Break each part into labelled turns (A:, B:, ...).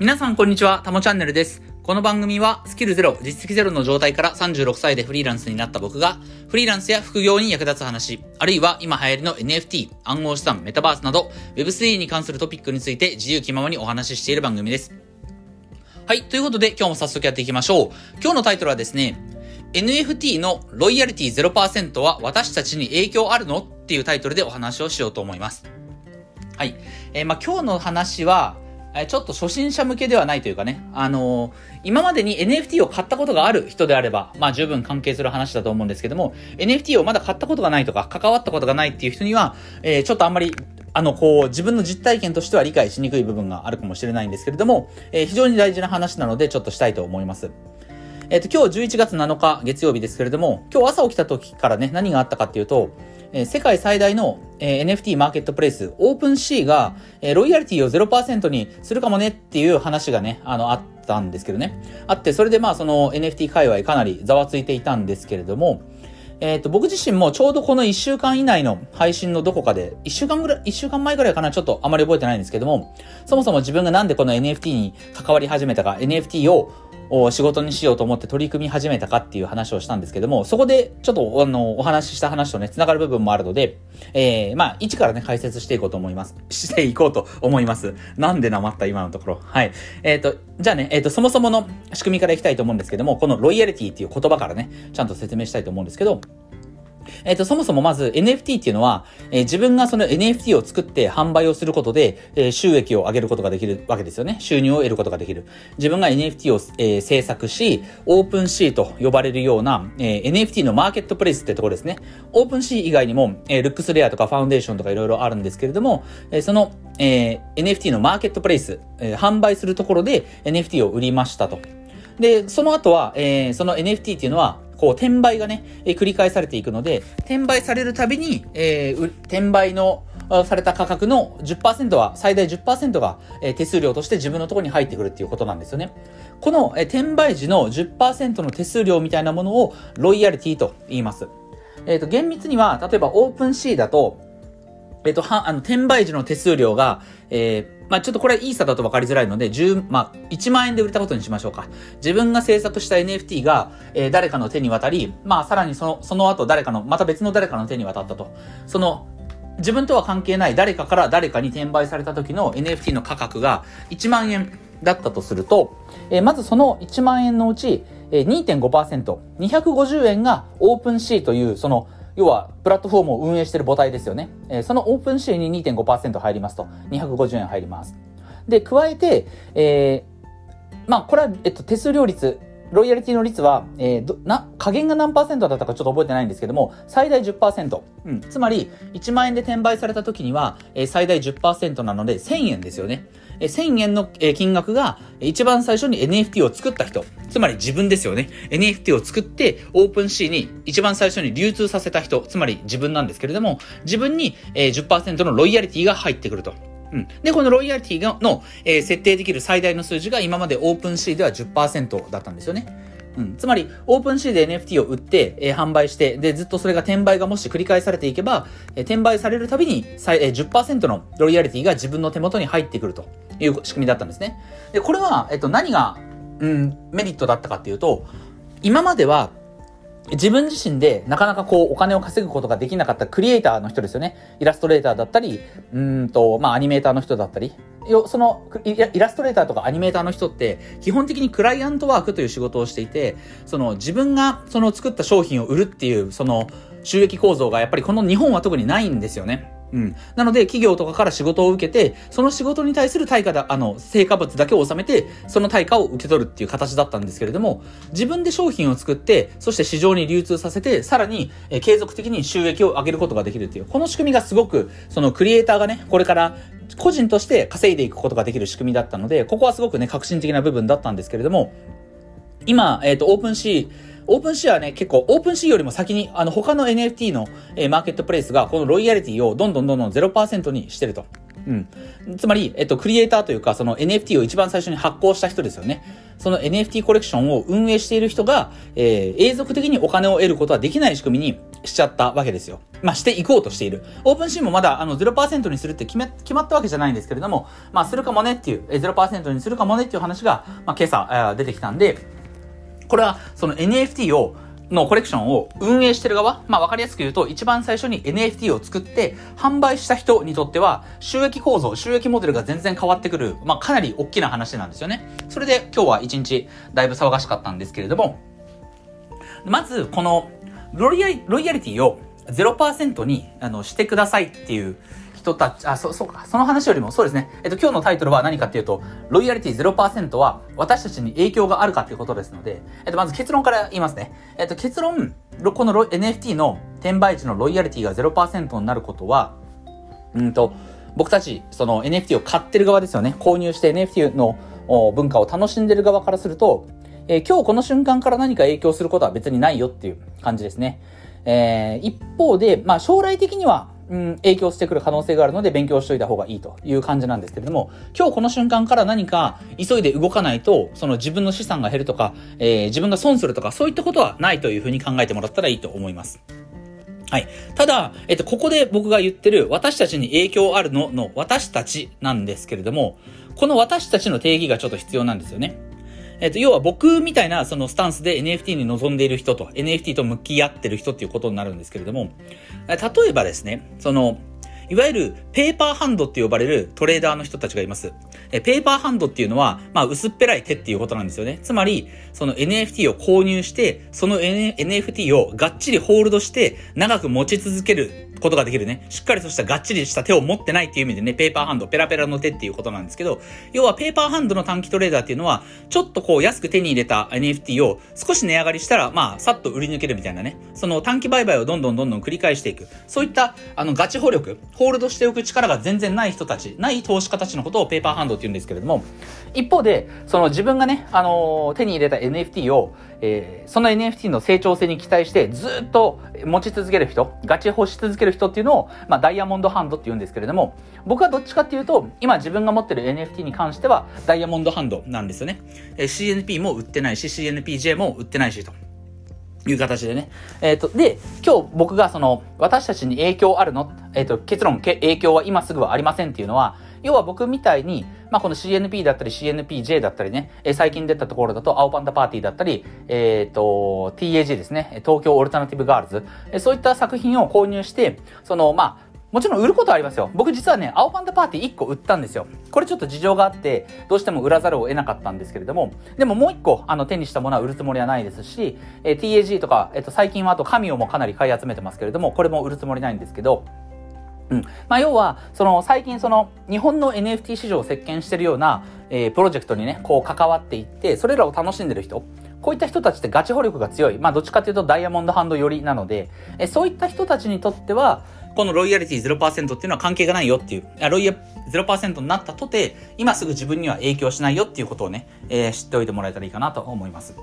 A: 皆さんこんにちは、たもチャンネルです。この番組はスキルゼロ、実績ゼロの状態から36歳でフリーランスになった僕が、フリーランスや副業に役立つ話、あるいは今流行りの NFT、暗号資産、メタバースなど、Web3 に関するトピックについて自由気ままにお話ししている番組です。はい、ということで今日も早速やっていきましょう。今日のタイトルはですね、NFT のロイヤリティ0%は私たちに影響あるの？っていうタイトルでお話をしようと思います。はい。えーまあ今日の話は、ちょっと初心者向けではないというかね、あのー今までに NFT を買ったことがある人であれば、まあ十分関係する話だと思うんですけども、NFT をまだ買ったことがないとか、関わったことがないっていう人には、えーちょっとあんまり、あの、こう、自分の実体験としては理解しにくい部分があるかもしれないんですけれども、えー非常に大事な話なので、ちょっとしたいと思います。えっ、と、今日11月7日月曜日ですけれども、今日朝起きた時からね、何があったかっていうと、え世界最大の、え NFT マーケットプレイス、オープンシーが、えロイヤリティを0%にするかもねっていう話がね、あの、あったんですけどね。あって、それでまあ、その NFT 界隈かなりざわついていたんですけれども、えっ、と、僕自身もちょうどこの1週間以内の配信のどこかで、1週間ぐらい、1週間前ぐらいかな、ちょっとあまり覚えてないんですけども、そもそも自分がなんでこの NFT に関わり始めたか、NFT を仕事にしようと思って取り組み始めたかっていう話をしたんですけども、そこでちょっとあの、お話しした話とね、繋がる部分もあるので、えー、まあ、一からね、解説していこうと思います。していこうと思います。なんでなまった今のところ。はい。えっ、と、じゃあね、えっ、と、そもそもの仕組みからいきたいと思うんですけども、このロイヤリティっていう言葉からね、ちゃんと説明したいと思うんですけど、えっ、と、そもそもまず NFT っていうのは、えー自分がその NFT を作って販売をすることで、えー収益を上げることができるわけですよね。収入を得ることができる。自分が NFT を、えー制作し、オープンシーと呼ばれるような、えー NFT のマーケットプレイスってところですね。オープンシー以外にも、えールックスレアとかファウンデーションとかいろいろあるんですけれども、えーその、えー NFT のマーケットプレイス、えー販売するところで NFT を売りましたと。で、その後は、えーその NFT っていうのは、こう、転売がね、え繰り返されていくので、転売されるたびに、えー転売の、された価格の10%は、最大10%が、え手数料として自分のところに入ってくるっていうことなんですよね。この、え転売時の10%の手数料みたいなものを、ロイヤリティと言います。えっ、と、厳密には、例えばオープンシーだと、えっと、は、あの、転売時の手数料が、えーまあちょっとこれイーサだと分かりづらいので、10、まあ1万円で売れたことにしましょうか。自分が制作した NFT が、えー誰かの手に渡り、まあさらにその、その後誰かの、また別の誰かの手に渡ったと。その、自分とは関係ない誰かから誰かに転売された時の NFT の価格が1万円だったとすると、えーまずその1万円のうち、えー2.5%、250円がオープンシーという、その、要は、プラットフォームを運営している母体ですよね。えーそのオープンシーンに2.5%入りますと。250円入ります。で、加えて、えーまあ、これは、えっと、手数料率、ロイヤリティの率は、えーど、な、加減が何パーセントだったかちょっと覚えてないんですけども、最大10%。うん。つまり、1万円で転売された時には、えー最大10%なので、1000円ですよね。え1000円の、金額が、一番最初に NFT を作った人。つまり自分ですよね。NFT を作って、 OpenSea に一番最初に流通させた人。つまり自分なんですけれども、自分に、10%のロイヤリティが入ってくると。うん。で、このロイヤリティの、え設定できる最大の数字が今まで OpenSea では10%だったんですよね。うん。つまり、 OpenSea で NFT を売って、えー販売して、で、ずっとそれが転売がもし繰り返されていけば、えー転売されるたびに、えー10%のロイヤリティが自分の手元に入ってくるという仕組みだったんですね。で、これは、えっと、何が、うん、メリットだったかっていうと、今までは、自分自身でなかなかこうお金を稼ぐことができなかったクリエイターの人ですよね。イラストレーターだったり、うんと、まあアニメーターの人だったり。よそのイラストレーターとかアニメーターの人って基本的にクライアントワークという仕事をしていて、その自分がその作った商品を売るっていうその収益構造がやっぱりこの日本は特にないんですよね。うん。なので、企業とかから仕事を受けて、その仕事に対する対価だ、あの、成果物だけを納めて、その対価を受け取るっていう形だったんですけれども、自分で商品を作って、そして市場に流通させて、さらに、え継続的に収益を上げることができるっていう、この仕組みがすごく、そのクリエイターがね、これから、個人として稼いでいくことができる仕組みだったので、ここはすごくね、革新的な部分だったんですけれども、今、えっ、と、 OpenSea、OpenSea はね、結構、 OpenSea よりも先に、あの、他の NFT の、えーマーケットプレイスが、このロイヤリティをどんどんどんどん0%にしてると。うん。つまり、えっと、クリエイターというか、その NFT を一番最初に発行した人ですよね。その NFT コレクションを運営している人が、えー、永続的にお金を得ることはできない仕組みにしちゃったわけですよ。まあ、していこうとしている。 OpenSea もまだ、あの、0%にするって決め、決まったわけじゃないんですけれども、まあ、するかもねっていう、え0%にするかもねっていう話が、まあ、今朝、出てきたんで、これは、その NFT を、のコレクションを運営してる側、まあわかりやすく言うと、一番最初に NFT を作って販売した人にとっては、収益構造、収益モデルが全然変わってくる、まあかなり大きな話なんですよね。それで今日は一日だいぶ騒がしかったんですけれども、まずこのロイヤリロイヤリティを0%にあのしてくださいっていう人たち、あ、そ、そうか。その話よりも、そうですね。えっと、今日のタイトルは何かっていうと、ロイヤリティ0%は私たちに影響があるかっていうことですので、えっと、まず結論から言いますね。えっと、結論、この NFT の転売時のロイヤリティが0%になることは、うんと、僕たち、その NFT を買ってる側ですよね。購入して NFT の文化を楽しんでる側からすると、えー、今日この瞬間から何か影響することは別にないよっていう感じですね。えー、一方で、まあ将来的にはうん、影響してくる可能性があるので勉強しといた方がいいという感じなんですけれども、今日この瞬間から何か急いで動かないと、その自分の資産が減るとか、えー、自分が損するとか、そういったことはないというふうに考えてもらったらいいと思います。はい。ただ、えっと、ここで僕が言ってる私たちに影響あるのの私たちなんですけれども、この私たちの定義がちょっと必要なんですよね。えっ、と、要は僕みたいなそのスタンスで NFT に臨んでいる人と、NFT と向き合ってる人っていうことになるんですけれども、例えばですね、その、いわゆるペーパーハンドって呼ばれるトレーダーの人たちがいます。えペーパーハンドっていうのは、まあ、薄っぺらい手っていうことなんですよね。つまり、その NFT を購入して、その、NFT をがっちりホールドして、長く持ち続けることができるね。しっかりとしたがっちりした手を持ってないっていう意味でね、ペーパーハンド、ペラペラの手っていうことなんですけど、要はペーパーハンドの短期トレーダーっていうのは、ちょっとこう安く手に入れた NFT を少し値上がりしたら、まあ、さっと売り抜けるみたいなね。その短期売買をどんどんどんどん繰り返していく。そういった、あの、ガチ保力、ホールドしておく力が全然ない人たち、ない投資家たちのことをペーパーハンドって言うんですけれども、一方で、その自分がね、あのー、手に入れた NFT を、えー、その NFT の成長性に期待してずっと持ち続ける人、ガチ欲し続ける人っていうのを、まあ、ダイヤモンドハンドって言うんですけれども、僕はどっちかっていうと、今自分が持ってる NFT に関しては、ダイヤモンドハンドなんですよね。えー、CNP も売ってないし、CNPJ も売ってないしと。いう形でね。えっ、ー、と、で、今日僕がその、私たちに影響あるの？えっ、ー、と、結論け、影響は今すぐはありませんっていうのは、要は僕みたいに、まあ、この CNP だったり CNPJ だったりね、え最近出たところだと、青パンダパーティーだったり、えっ、と、TAG ですね、東京オルタナティブガールズ、えそういった作品を購入して、その、まあ、もちろん売ることはありますよ。僕実はね、青パンダパーティー1個売ったんですよ。これちょっと事情があって、どうしても売らざるを得なかったんですけれども、でももう1個、あの、手にしたものは売るつもりはないですし、えー、TAG とか、えっ、ー、と、最近はあと、カミオもかなり買い集めてますけれども、これも売るつもりないんですけど、うん。まあ、要は、その、最近その、日本の NFT 市場を席巻してるような、えー、プロジェクトにね、こう関わっていって、それらを楽しんでる人、こういった人たちってガチ保力が強い。まあ、どっちかというとダイヤモンドハンド寄りなので、えそういった人たちにとっては、このロイヤリティ0%っていうのは関係がないよっていう、ロイヤ0%になったとて、今すぐ自分には影響しないよっていうことをね、えー、知っておいてもらえたらいいかなと思います。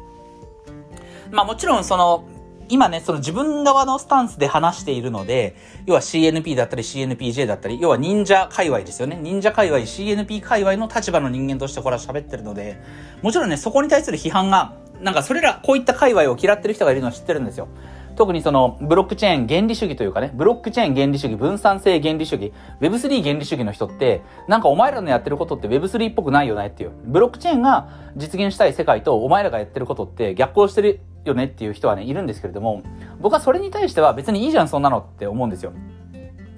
A: まあもちろんその、今ね、その自分側のスタンスで話しているので、要は CNP だったり CNPJ だったり、要は忍者界隈ですよね。忍者界隈、CNP 界隈の立場の人間としてこれは喋ってるので、もちろんね、そこに対する批判が、なんかそれら、こういった界隈を嫌ってる人がいるのは知ってるんですよ。特にそのブロックチェーン原理主義というかね、ブロックチェーン原理主義、分散性原理主義、Web3 原理主義の人って、なんかお前らのやってることって Web3 っぽくないよねっていう。ブロックチェーンが実現したい世界とお前らがやってることって逆行してるよねっていう人はね、いるんですけれども、僕はそれに対しては別にいいじゃん、そんなのって思うんですよ。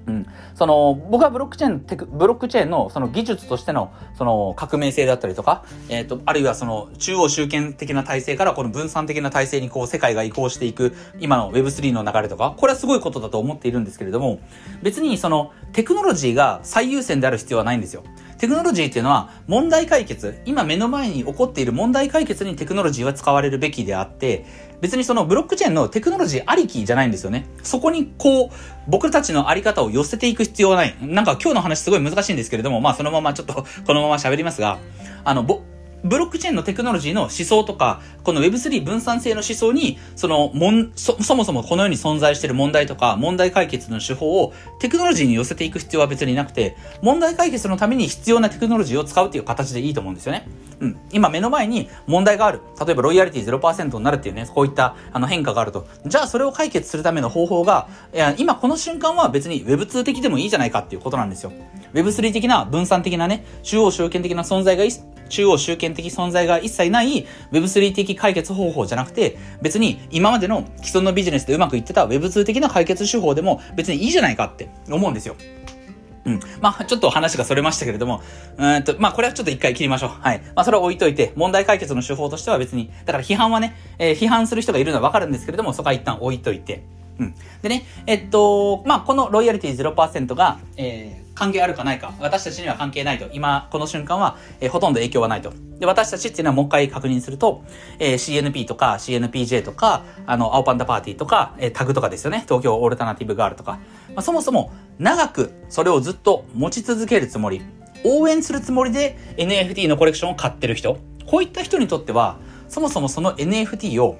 A: うん。その、僕はブロックチェーン、テク、ブロックチェーンのその技術としての、その革命性だったりとか、えっ、ー、と、あるいはその中央集権的な体制からこの分散的な体制にこう世界が移行していく今の Web3 の流れとか、これはすごいことだと思っているんですけれども、別にそのテクノロジーが最優先である必要はないんですよ。テクノロジーっていうのは問題解決、今目の前に起こっている問題解決にテクノロジーは使われるべきであって、別にそのブロックチェーンのテクノロジーありきじゃないんですよね。そこにこう、僕たちのあり方を寄せていく必要はない。なんか今日の話すごい難しいんですけれども、まあそのままちょっとこのまま喋りますが、あの、ぼ、ブロックチェーンのテクノロジーの思想とか、この Web3 分散性の思想に、その、もん、そ、そもそもこの世に存在している問題とか、問題解決の手法をテクノロジーに寄せていく必要は別になくて、問題解決のために必要なテクノロジーを使うっていう形でいいと思うんですよね。うん。今目の前に問題がある。例えばロイヤリティ0%になるっていうね、こういったあの変化があると。じゃあそれを解決するための方法が、いや今この瞬間は別に Web2 的でもいいじゃないかっていうことなんですよ。Web3 的な分散的なね、中央集権的な存在が中央集権的存在が一切ない Web3 的解決方法じゃなくて、別に今までの既存のビジネスでうまくいってた Web2 的な解決手法でも別にいいじゃないかって思うんですよ。うん。まあ、ちょっと話がそれましたけれども、うんと、まあ、これはちょっと一回切りましょう。はい。まあ、それは置いといて、問題解決の手法としては別に、だから批判はね、えー、批判する人がいるのはわかるんですけれども、そこは一旦置いといて。うん。でね、えっと、まあ、このロイヤリティ0%が、えー、関係あるかないか、私たちには関係ないと。今、この瞬間は、えー、ほとんど影響はないと。で、私たちっていうのはもう一回確認すると、えー、CNP とか CNPJ とか、あの、青パンダパーティーとか、えー、タグとかですよね。東京オルタナティブガールとか。まあ、そもそも、長くそれをずっと持ち続けるつもり、応援するつもりで NFT のコレクションを買ってる人。こういった人にとっては、そもそもその NFT を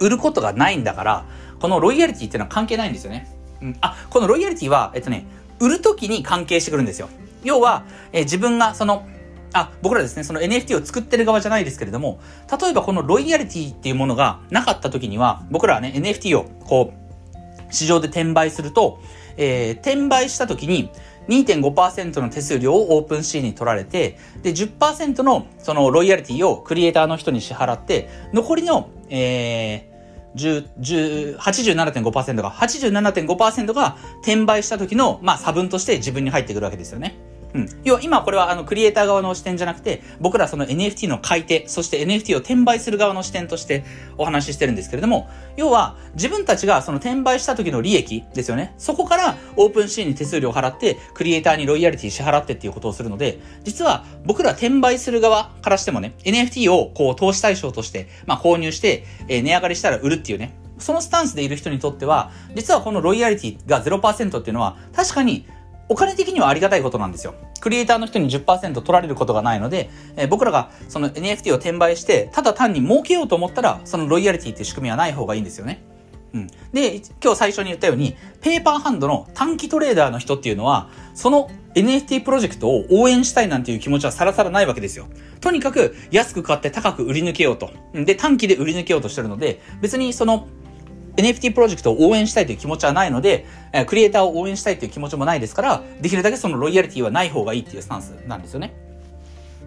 A: 売ることがないんだから、このロイヤリティっていうのは関係ないんですよね。うん。あ、このロイヤリティは、えっとね、売るときに関係してくるんですよ。要は、えー、自分がその、あ、僕らですね、その NFT を作ってる側じゃないですけれども、例えばこのロイヤリティっていうものがなかった時には、僕らはね、NFT をこう、市場で転売すると、えー、転売した時に2.5%の手数料をオープンシーに取られて、で、10%のそのロイヤリティをクリエイターの人に支払って、残りの、えー、87.5%が、87.5%が転売した時の、まあ、差分として自分に入ってくるわけですよね。うん。要は今これはあのクリエイター側の視点じゃなくて、僕らその NFT の買い手、そして NFT を転売する側の視点としてお話ししてるんですけれども、要は自分たちがその転売した時の利益ですよね。そこからオープンシーンに手数料を払って、クリエイターにロイヤリティ支払ってっていうことをするので、実は僕ら転売する側からしてもね、NFT をこう投資対象として、まあ購入して、えー、値上がりしたら売るっていうね、そのスタンスでいる人にとっては、実はこのロイヤリティが0%っていうのは、確かにお金的にはありがたいことなんですよ。クリエイターの人に10%取られることがないので、えー、僕らがその NFT を転売して、ただ単に儲けようと思ったら、そのロイヤリティっていう仕組みはない方がいいんですよね。うん。で、今日最初に言ったように、ペーパーハンドの短期トレーダーの人っていうのは、その NFT プロジェクトを応援したいなんていう気持ちはさらさらないわけですよ。とにかく安く買って高く売り抜けようと。で、短期で売り抜けようとしてるので、別にその NFT プロジェクトを応援したいという気持ちはないので、えクリエイターを応援したいという気持ちもないですから、できるだけそのロイヤリティはない方がいいっていうスタンスなんですよね。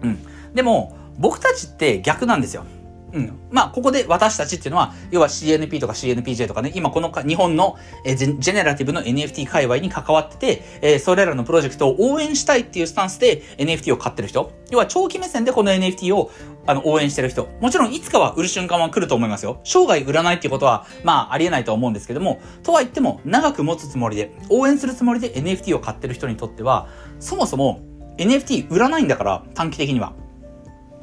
A: うん。でも、僕たちって逆なんですよ。うん。まあ、ここで私たちっていうのは、要は CNP とか CNPJ とかね、今この日本の、えジェネラティブの NFT 界隈に関わってて、え、それらのプロジェクトを応援したいっていうスタンスで NFT を買ってる人。要は長期目線でこの NFT をあの応援してる人。もちろんいつかは売る瞬間は来ると思いますよ。生涯売らないっていうことは、まあありえないと思うんですけども、とは言っても長く持つつもりで、応援するつもりで NFT を買ってる人にとっては、そもそも NFT 売らないんだから、短期的には。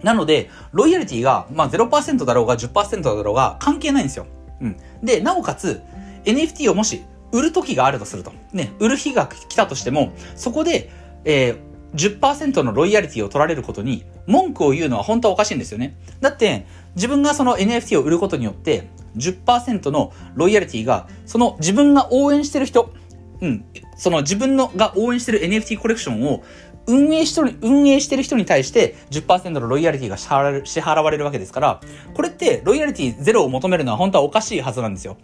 A: なので、ロイヤリティが、まあ0%だろうが10%だろうが関係ないんですよ。うん。で、なおかつ、NFT をもし売る時があるとすると。ね、売る日が来たとしても、そこで、えー、10%のロイヤリティを取られることに文句を言うのは本当はおかしいんですよね。だって、自分がその NFT を売ることによって10%のロイヤリティが、その自分が応援してる人、うん、その自分のが応援してる NFT コレクションを運営し運営してる人に対して10%のロイヤリティが支払われるわけですから、これってロイヤリティゼロを求めるのは本当はおかしいはずなんですよ。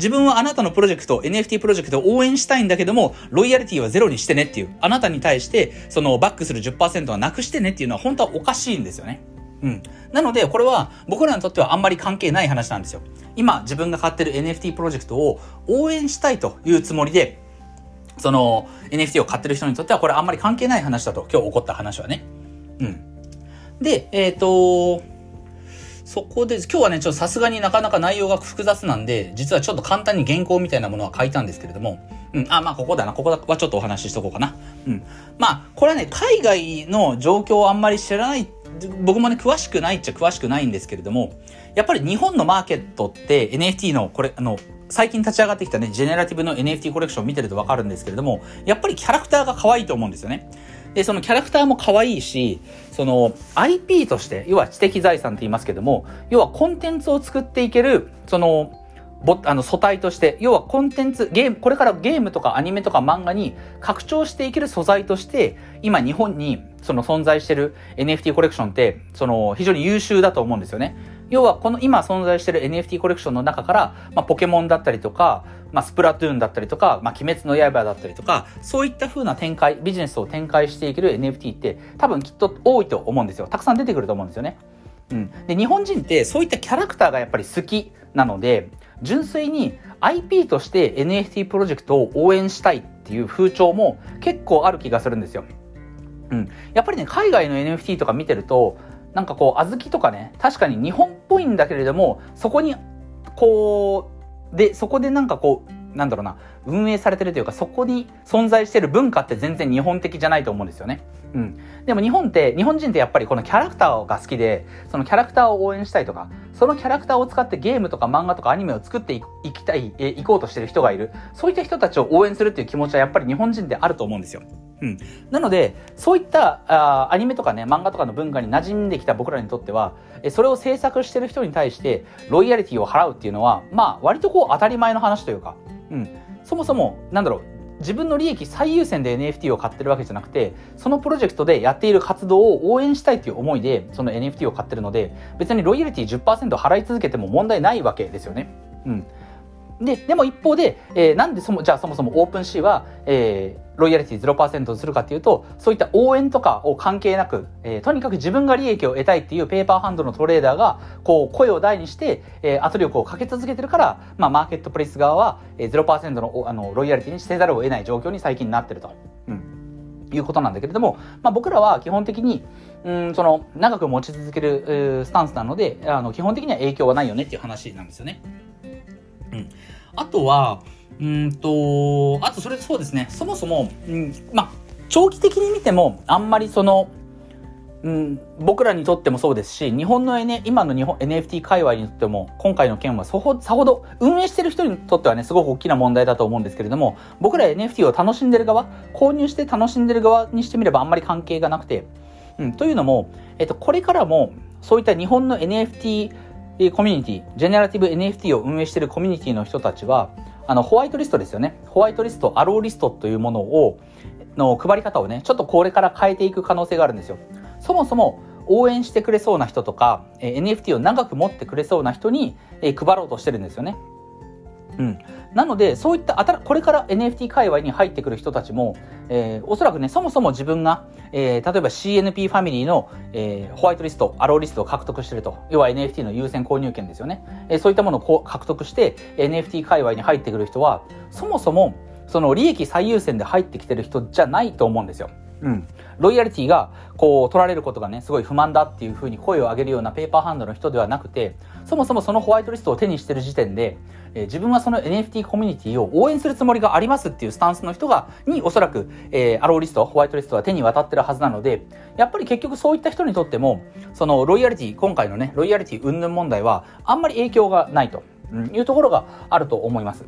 A: 自分はあなたのプロジェクト、NFT プロジェクトを応援したいんだけども、ロイヤリティはゼロにしてねっていう、あなたに対して、そのバックする10%はなくしてねっていうのは本当はおかしいんですよね。うん。なので、これは僕らにとってはあんまり関係ない話なんですよ。今、自分が買ってる NFT プロジェクトを応援したいというつもりで、その NFT を買ってる人にとってはこれあんまり関係ない話だと、今日起こった話はね。うん。で、えっ、ー、と、そこで、今日はね、ちょっとさすがになかなか内容が複雑なんで、実はちょっと簡単に原稿みたいなものは書いたんですけれども、うん、あ、まあここだな、ここはちょっとお話ししとこうかな。うん。まあ、これはね、海外の状況をあんまり知らない、僕もね、詳しくないっちゃ詳しくないんですけれども、やっぱり日本のマーケットって NFT のこれ、あの、最近立ち上がってきたね、ジェネラティブの NFT コレクション見てるとわかるんですけれども、やっぱりキャラクターが可愛いと思うんですよね。で、そのキャラクターも可愛いし、その IP として、要は知的財産って言いますけども、要はコンテンツを作っていける、その、ぼあの素体として、要はコンテンツ、ゲーム、これからゲームとかアニメとか漫画に拡張していける素材として、今日本にその存在してる NFT コレクションって、その非常に優秀だと思うんですよね。要はこの今存在している NFT コレクションの中から、まあ、ポケモンだったりとか、まあ、スプラトゥーンだったりとか、まあ、鬼滅の刃だったりとか、そういった風な展開、ビジネスを展開していける NFT って多分きっと多いと思うんですよ。たくさん出てくると思うんですよね。うん。で、日本人ってそういったキャラクターがやっぱり好きなので、純粋に IP として NFT プロジェクトを応援したいっていう風潮も結構ある気がするんですよ。うん。やっぱりね、海外の NFT とか見てると、なんかこう、小豆とかね、確かに日本っぽいんだけれども、そこに、こう、で、そこでなんかこう、なんだろうな、運営されてるというか、そこに存在してる文化って全然日本的じゃないと思うんですよね。うん。でも日本って、日本人ってやっぱりこのキャラクターが好きで、そのキャラクターを応援したいとか、そのキャラクターを使ってゲームとか漫画とかアニメを作っていきたい、え、行こうとしてる人がいる。そういった人たちを応援するっていう気持ちはやっぱり日本人であると思うんですよ。うん。なので、そういったあアニメとかね、漫画とかの文化に馴染んできた僕らにとっては、えそれを制作してる人に対して、ロイヤリティを払うっていうのは、まあ、割とこう当たり前の話というか、うん。そもそも、なんだろう、自分の利益最優先で NFT を買ってるわけじゃなくて、そのプロジェクトでやっている活動を応援したいという思いで、その NFT を買ってるので、別にロイヤリティ10%払い続けても問題ないわけですよね。うん。で、でも一方で、えー、なんでそも、じゃあそもそもオープンシーは、えー、ロイヤリティ0%にするかっていうと、そういった応援とかを関係なく、えー、とにかく自分が利益を得たいっていうペーパーハンドのトレーダーが、こう、声を大にして、えー、圧力をかけ続けてるから、まあ、マーケットプレイス側は、えー、0%の、あの、ロイヤリティにせざるを得ない状況に最近なってると。うん。いうことなんだけれども、まあ、僕らは基本的に、うん、その、長く持ち続ける、スタンスなので、あの、基本的には影響はないよねっていう話なんですよね。あとは、うんと、あとそれそうですね、そもそも、うん、まあ、長期的に見ても、あんまりその、うん、僕らにとってもそうですし、日本の、N、今の日本 NFT 界隈にとっても、今回の件はさほさほど、運営してる人にとってはね、すごく大きな問題だと思うんですけれども、僕ら NFT を楽しんでる側、購入して楽しんでる側にしてみればあんまり関係がなくて、うん、というのも、えっと、これからも、そういった日本の NFT コミュニティ、ジェネラティブ NFT を運営しているコミュニティの人たちは、あの、ホワイトリストですよね。ホワイトリスト、アローリストというものを、の配り方をね、ちょっとこれから変えていく可能性があるんですよ。そもそも、応援してくれそうな人とか、え NFT を長く持ってくれそうな人に、え配ろうとしてるんですよね。うん。なので、そういった、これから NFT 界隈に入ってくる人たちも、えー、おそらくね、そもそも自分が、えー、例えば CNP ファミリーの、えー、ホワイトリスト、アローリストを獲得してると。要は NFT の優先購入権ですよね。えー、そういったものをこう獲得して、NFT 界隈に入ってくる人は、そもそも、その利益最優先で入ってきてる人じゃないと思うんですよ。うん。ロイヤリティが、こう、取られることがね、すごい不満だっていうふうに声を上げるようなペーパーハンドの人ではなくて、そもそもそのホワイトリストを手にしてる時点で、えー、自分はその NFT コミュニティを応援するつもりがありますっていうスタンスの人が、におそらく、えー、アローリスト、ホワイトリストは手に渡ってるはずなので、やっぱり結局そういった人にとっても、そのロイヤリティ、今回のね、ロイヤリティ云々問題は、あんまり影響がないというところがあると思います。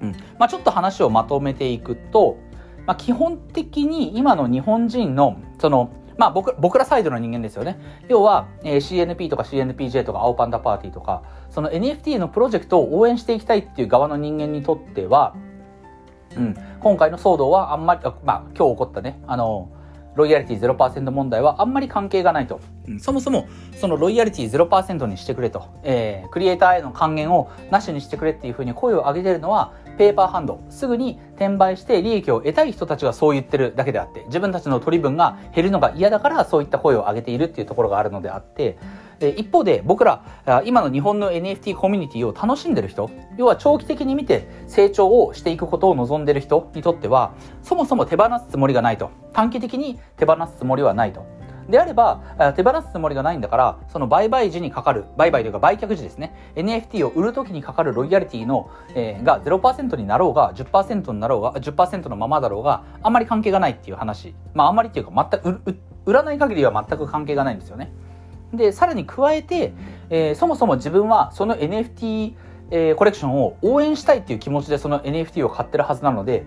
A: うん。まあちょっと話をまとめていくと、まあ基本的に今の日本人の、その、まあ僕僕らサイドの人間ですよね。要は、えー、CNP とか CNPJ とか青パンダパーティーとか、その NFT のプロジェクトを応援していきたいっていう側の人間にとっては、うん、今回の騒動はあんまり、まあ今日起こったね、あの、ロイヤリティ0%問題はあんまり関係がないと。そもそも、そのロイヤリティ0%にしてくれと、えー、クリエイターへの還元をなしにしてくれっていうふうに声を上げてるのは、ペーパーハンド、すぐに転売して利益を得たい人たちがそう言ってるだけであって、自分たちの取り分が減るのが嫌だからそういった声を上げているっていうところがあるのであって、で一方で僕ら、今の日本の NFT コミュニティを楽しんでる人、要は長期的に見て成長をしていくことを望んでる人にとっては、そもそも手放すつもりがないと。短期的に手放すつもりはないと。であれば、手放すつもりがないんだから、その売買時にかかる、売買というか売却時ですね、NFT を売るときにかかるロイヤリティの、えー、が0%になろうが、10%になろうが、10%のままだろうが、あんまり関係がないっていう話。まあ、あんまりっていうか、全く、売らない限りは全く関係がないんですよね。で、さらに加えて、えー、そもそも自分はその NFT、えー、コレクションを応援したいっていう気持ちでその NFT を買ってるはずなので、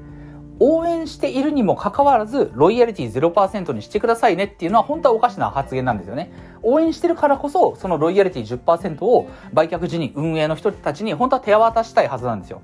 A: 応援しているにもかかわらず、ロイヤリティ0%にしてくださいねっていうのは本当はおかしな発言なんですよね。応援してるからこそ、そのロイヤリティ10%を売却時に運営の人たちに本当は手渡したいはずなんですよ。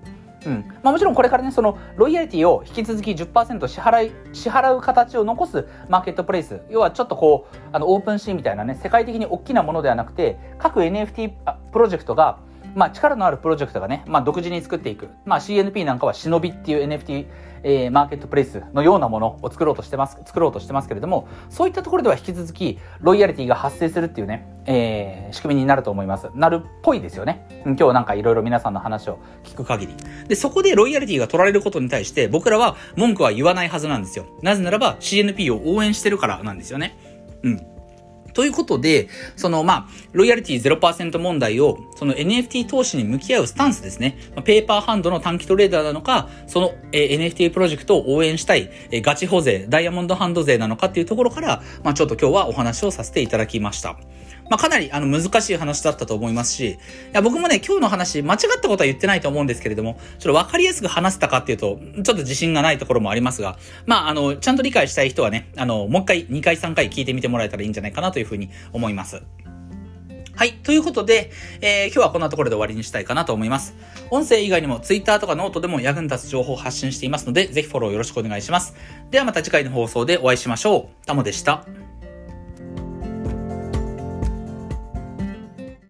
A: うん。まあもちろんこれからね、そのロイヤリティを引き続き10%支払い、支払う形を残すマーケットプレイス。要はちょっとこう、あのオープンシーンみたいなね、世界的に大きなものではなくて、各 NFT プロジェクトがまあ、力のあるプロジェクトがね、まあ、独自に作っていく。まあ、CNP なんかは忍びっていう NFT、えー、マーケットプレイスのようなものを作ろうとしてます、作ろうとしてますけれども、そういったところでは引き続き、ロイヤリティが発生するっていうね、えー、仕組みになると思います。なるっぽいですよね。今日なんかいろいろ皆さんの話を聞く限り。で、そこでロイヤリティが取られることに対して、僕らは文句は言わないはずなんですよ。なぜならば CNP を応援してるからなんですよね。うん。ということで、その、まあ、ロイヤリティ0%問題を、その NFT 投資に向き合うスタンスですね。ペーパーハンドの短期トレーダーなのか、その、NFT プロジェクトを応援したい、えガチ保税、ダイヤモンドハンド税なのかっていうところから、まあ、ちょっと今日はお話をさせていただきました。まあ、かなりあの難しい話だったと思いますし、いや僕もね、今日の話、間違ったことは言ってないと思うんですけれども、ちょっとわかりやすく話せたかっていうと、ちょっと自信がないところもありますが、まあ、あの、ちゃんと理解したい人はね、あの、もう一回、2回、3回聞いてみてもらえたらいいんじゃないかなというふうに思います。はい。ということで、えー、今日はこんなところで終わりにしたいかなと思います。音声以外にも Twitter とかノートでも役に立つ情報を発信していますので、ぜひフォローよろしくお願いします。ではまた次回の放送でお会いしましょう。タモでした。